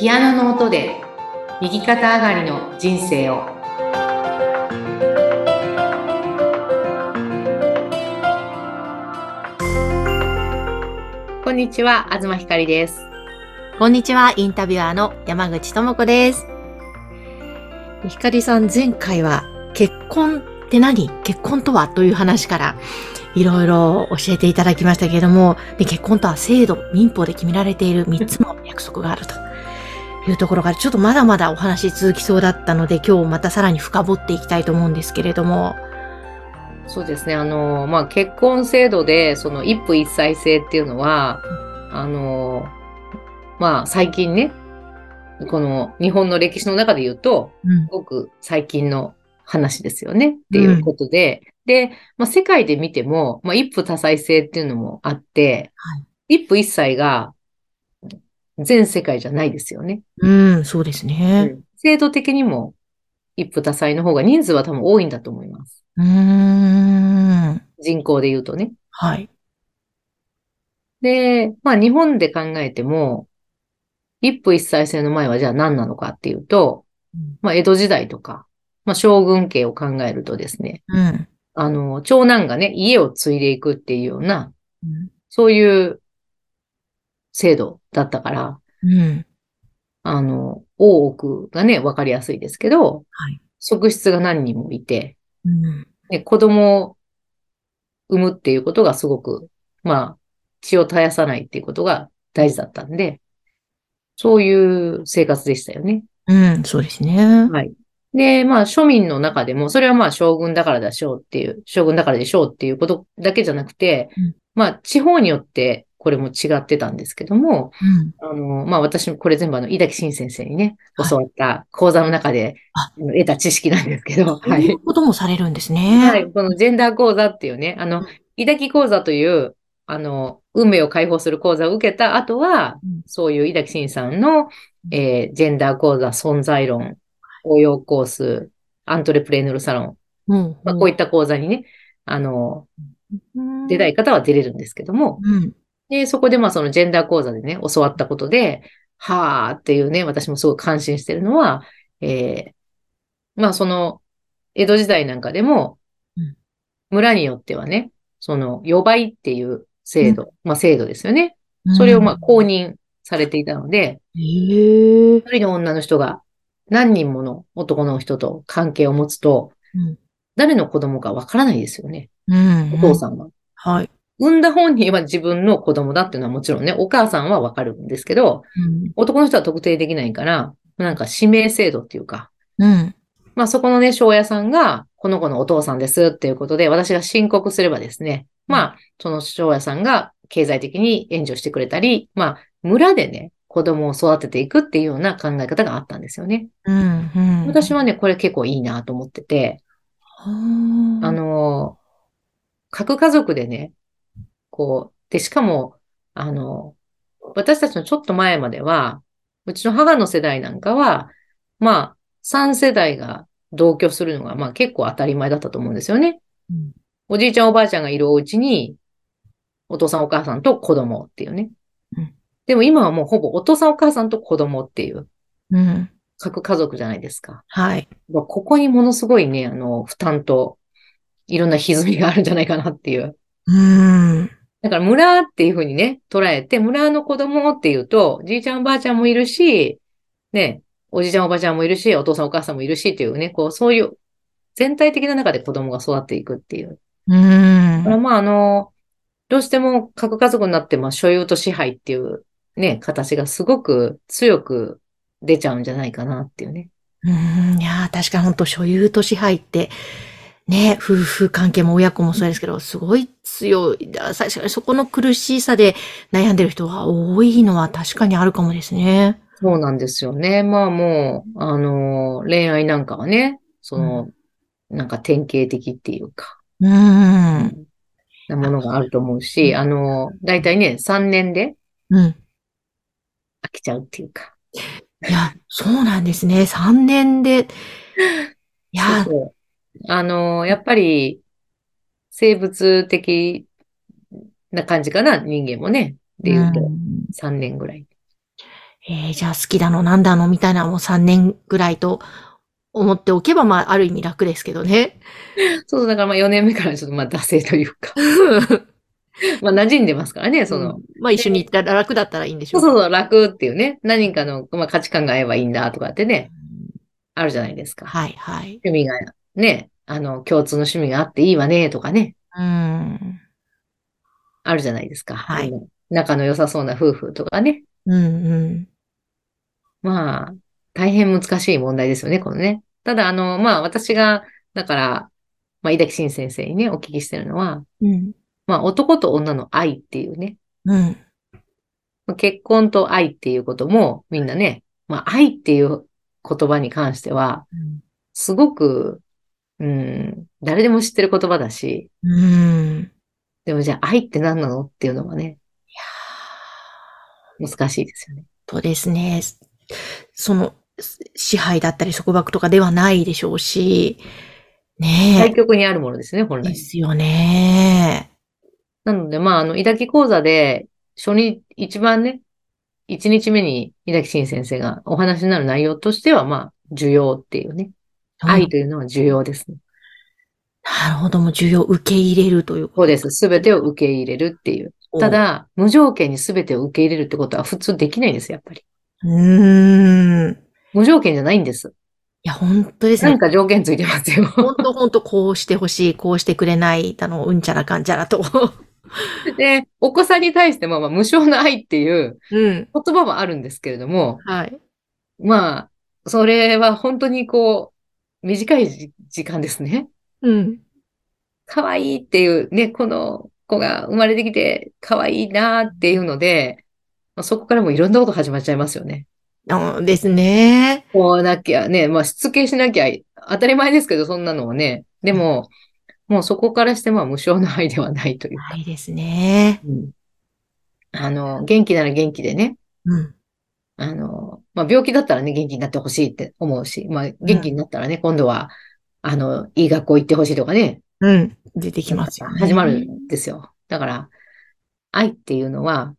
ピアノの音で右肩上がりの人生を。こんにちは東ひかりです。こんにちは、インタビュアーの山口智子です。ひかりさん、前回は結婚って何？結婚とは？という話からいろいろ教えていただきましたけれども、で結婚とは制度、民法で決められている3つの約束があるというところがちょっとまだまだお話続きそうだったので、今日またさらに深掘っていきたいと思うんですけれども。そうですね。あのまあ結婚制度でその一夫一妻制っていうのはあのまあ最近ねこの日本の歴史の中で言うとうん。す。ごく最近の話ですよね。っていうことで、で、まあ、世界で見ても、まあ、一夫多妻制っていうのもあって、はい。一夫一妻が全世界じゃないですよね。うん、そうですね。制度的にも一夫多妻の方が人数は多分多いんだと思います。うーん。人口で言うとね。はい。で、まあ日本で考えても、一夫一妻制の前はじゃあ何なのかっていうと、うんまあ江戸時代とか、まあ将軍家を考えるとですね、うん。あの、長男がね、家を継いでいくっていうような、うんそういう制度だったから、うん。あの、大奥がね、わかりやすいですけど、はい側室が何人もいて、うん。ね、子供を産むっていうことがすごく、まあ、血を絶やさないっていうことが大事だったんで、そういう生活でしたよね。うん、そうですね。はい。で、まあ、庶民の中でも、それはまあ、将軍だからでしょうっていう、将軍だからでしょうっていうことだけじゃなくて、うんまあ、地方によって、これも違ってたんですけども、うん。あの、まあ、私もこれ全部あの、井崎新先生にね、はい教わった講座の中で、ああの得た知識なんですけど、そうはいいう。こともされるんですね。はい。このジェンダー講座っていうね、あの、井崎講座という、あの、運命を解放する講座を受けた後は、うんそういう井崎新さんの、えージェンダー講座、存在論、応用コース、アントレプレーヌルサロン、うん。まあ、こういった講座にね、あの、うん出たい方は出れるんですけども、うん。で、そこでまあそのジェンダー講座でね、教わったことで、はーっていうね、私もすごい感心してるのは、えーまあその、江戸時代なんかでもうん、村によってはね、その、予売っていう制度、まあ制度ですよね。それをまあ公認されていたので。一人の女の人が何人もの男の人と関係を持つと、うん誰の子供かわからないですよね、うん。お父さんは。はい。産んだ本人は自分の子供だっていうのはもちろんね、お母さんはわかるんですけど、男の人は特定できないから、なんか指名制度っていうか、うん。まあそこのね、庄屋さんが、この子のお父さんですっていうことで、私が申告すればですね、まあ、その庄屋さんが経済的に援助してくれたり、まあ、村でね、子供を育てていくっていうような考え方があったんですよね。うん。うん。私はね、これ結構いいなと思ってて、はあ、あの、核家族でね、こう、で、しかも、あの、私たちのちょっと前までは、うちの母の世代なんかは、まあ、3世代が同居するのが、まあ結構当たり前だったと思うんですよね。うんおじいちゃんおばあちゃんがいるお家に、お父さんお母さんと子供っていうね。うんでも今はもうほぼお父さんお母さんと子供っていう、うん。核家族じゃないですか。はい。ここにものすごいね、あの、負担と、いろんな歪みがあるんじゃないかなっていう。うん。だから村っていうふうにね、捉えて、村の子供っていうと、じいちゃんおばあちゃんもいるし、ね、おじいちゃんおばあちゃんもいるし、お父さんお母さんもいるしっていうね、こう、そういう全体的な中で子供が育っていくっていう。うんだからまああの、どうしても核家族になって、まあ所有と支配っていうね、形がすごく強く出ちゃうんじゃないかなっていうね。うん。いやー、確かに本当所有と支配って、ね、夫婦関係も親子もそうですけど、すごい強い。だ最初にそこの苦しさで悩んでる人が多いのは確かにあるかもですね。そうなんですよね。まあもう、あの、恋愛なんかはね、その、なんか典型的っていうか、うん。なものがあると思うし、あの、だいたいね、3年でうん。飽きちゃうっていうか。いや、そうなんですね。3年で。いや、そうそうあの、やっぱり、生物的な感じかな、人間もね。で言うと、うん3年ぐらい。えー、じゃあ好きだのなんだのみたいなのも3年ぐらいと思っておけば、まあ、ある意味楽ですけどね。そう、だからまあ4年目からちょっとまあ惰性というか、まあ馴染んでますからね、その、うんまあ一緒に行ったら楽だったらいいんでしょそうそうそう、楽っていうね、何かの、まあ、価値観が合えばいいんだとかってね、あるじゃないですか。はいはい。趣味がね、あの、共通の趣味があっていいわねとかね、うん。あるじゃないですか。はい仲の良さそうな夫婦とかね。うんうん。まあ、大変難しい問題ですよね、このね。ただ、あの、まあ、私が、だから、まあ、井崎慎先生にね、お聞きしてるのは、うん。まあ、男と女の愛っていうね、うん。結婚と愛っていうことも、みんなね、まあ、愛っていう言葉に関しては、すごく、うん、誰でも知ってる言葉だし、うん。でもじゃあ愛って何なのっていうのはね、難しいですよね。そうですね。その、支配だったり束縛とかではないでしょうし、ね対極にあるものですね、本え。来で。すよね。なので、まあ、あの、井崎講座で、初日、一番ね、一日目に井崎慎先生がお話になる内容としては、まあ、需要っていうね。愛というのは需要ですね。なるほど、もう需要を受け入れるということそうです。すべてを受け入れるっていう。た、だ、無条件にすべてを受け入れるってことは普通できないんです、やっぱり。うーん。い無条件じゃないんです。や、本当ですね何。か条件ついてますよ。本当本当こうしてほしい、こうしてくれない、だの、うんちゃらかんちゃらと。で、お子さんに対しても、まあ、無償の愛っていううん。言葉はあるんですけれども、はい。まあ、それは本当にこう、短いじ時間ですね。うん。可愛いっていうね、この子が生まれてきて可愛いなっていうので、まあそこからもういろんなこと始まっちゃいますよね。あですね。こうなきゃね、まあしつけしなきゃ当たり前ですけど、そんなのはね。でも、もうそこからしてまあ無償の愛ではないというか。ないですね。うんあの、元気なら元気でね。うん。あの、まあ病気だったらね、元気になってほしいって思うし、まあ元気になったらね、今度は、あの、いい学校行ってほしいとかね、うん。出てきますよね。始まるんですよ。だから、愛っていうのは、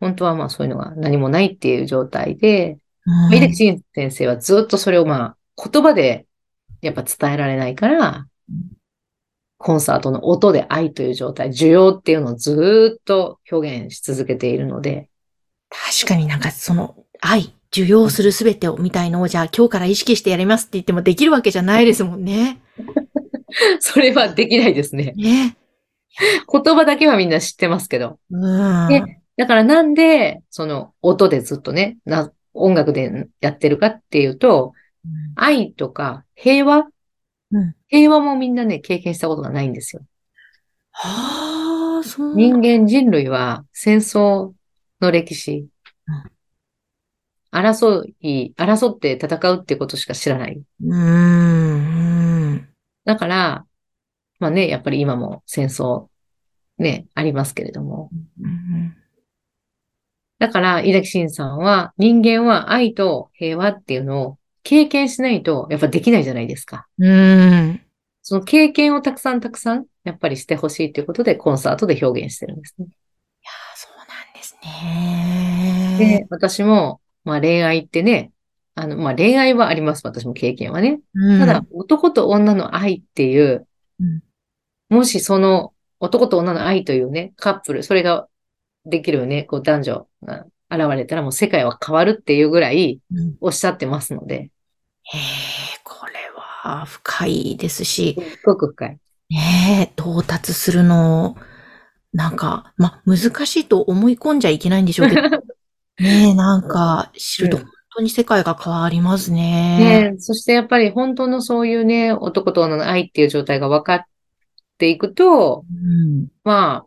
本当はまあそういうのが何もないっていう状態で、うん。井崎慎先生はずっとそれをまあ言葉でやっぱ伝えられないからうん、コンサートの音で愛という状態、需要っていうのをずっと表現し続けているので、確かになんかその愛、受容するすべてをみたいのをじゃあ今日から意識してやりますって言ってもできるわけじゃないですもんね。それはできないですね。ね。言葉だけはみんな知ってますけど。うん。でだからなんで、その音でずっとね、な音楽でやってるかっていうと、愛とか平和、うん平和もみんなね、経験したことがないんですよ。はあ、そう。人間人類は戦争の歴史うん、争い、争って戦うってことしか知らない。うーん。だから、まあね、やっぱり今も戦争ね、ありますけれども。うんだから、井崎慎さんは人間は愛と平和っていうのを経験しないとやっぱできないじゃないですか。うん。その経験をたくさんたくさんやっぱりしてほしいということでコンサートで表現してるんですね。そうなんですね。で、私も、まあ恋愛ってね、あの、まあ恋愛はあります。私も経験はね。うん、ただ、男と女の愛っていううん、もしその男と女の愛というね、カップル、それができるね、こう男女が現れたらもう世界は変わるっていうぐらいうんおっしゃってますので、へえ、これは深いですし、すごく深い。ねえ、到達するの、なんか、ま、難しいと思い込んじゃいけないんでしょうけど、ねえ、なんか、知るとうん本当に世界が変わりますね。ね、そしてやっぱり本当のそういうね、男と女の愛っていう状態が分かっていくと、うん。まあ、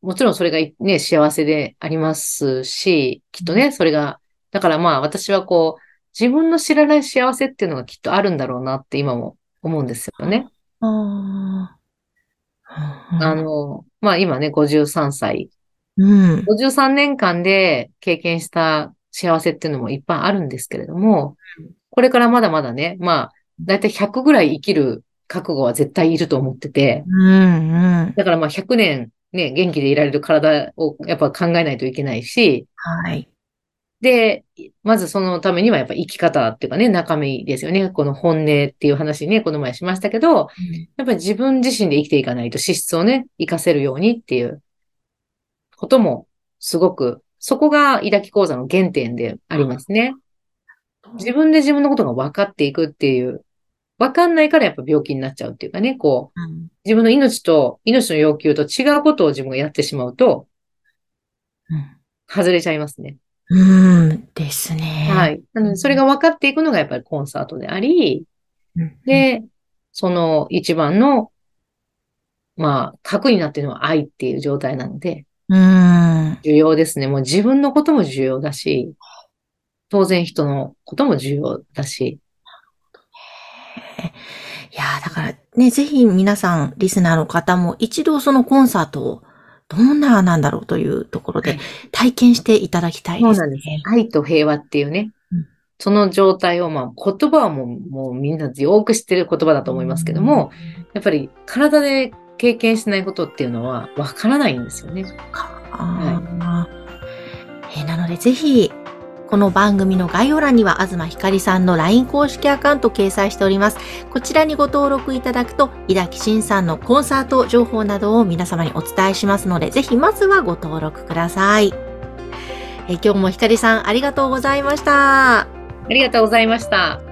もちろんそれがね、幸せでありますし、きっとね、それが、だからまあ私はこう、自分の知らない幸せっていうのがきっとあるんだろうなって今も思うんですよね。ああ。あの、まあ今ね、53歳。うん。53年間で経験した幸せっていうのもいっぱいあるんですけれども、これからまだまだね、まあ、だいたい100ぐらい生きる覚悟は絶対いると思ってて、うん、うん。だからまあ100年ね、元気でいられる体をやっぱ考えないといけないし、はい。で、まずそのためにはやっぱ生き方っていうかね、中身ですよね。この本音っていう話ね、この前しましたけど、やっぱり自分自身で生きていかないと資質をね、活かせるようにっていうこともすごく、そこが抱き講座の原点でありますね。自分で自分のことが分かっていくっていう、分かんないからやっぱ病気になっちゃうっていうかね、こう、うん自分の命と、命の要求と違うことを自分がやってしまうと、外れちゃいますね。うん。うん。ですね。。はいい。なので、それが分かっていくのがやっぱりコンサートであり、うん、で、その一番の、まあ、核になっているのは愛っていう状態なので、うん。重要ですね。もう自分のことも重要だし、当然人のことも重要だし、いやーだからね、ぜひ皆さん、リスナーの方も一度そのコンサートをどんななんだろうというところで体験していただきたいですね。そうなんです。愛と平和っていうねうん、その状態を、まあ、言葉はもう、もうみんなよく知ってる言葉だと思いますけども、やっぱり体で経験しないことっていうのはわからないんですよね。あーえーなのでぜひ、この番組の概要欄には東ひかりさんの LINE 公式アカウント掲載しております。こちらにご登録いただくと、井崎慎さんのコンサート情報などを皆様にお伝えしますので、ぜひまずはご登録ください。えー今日もひかりさんありがとうございました。ありがとうございました。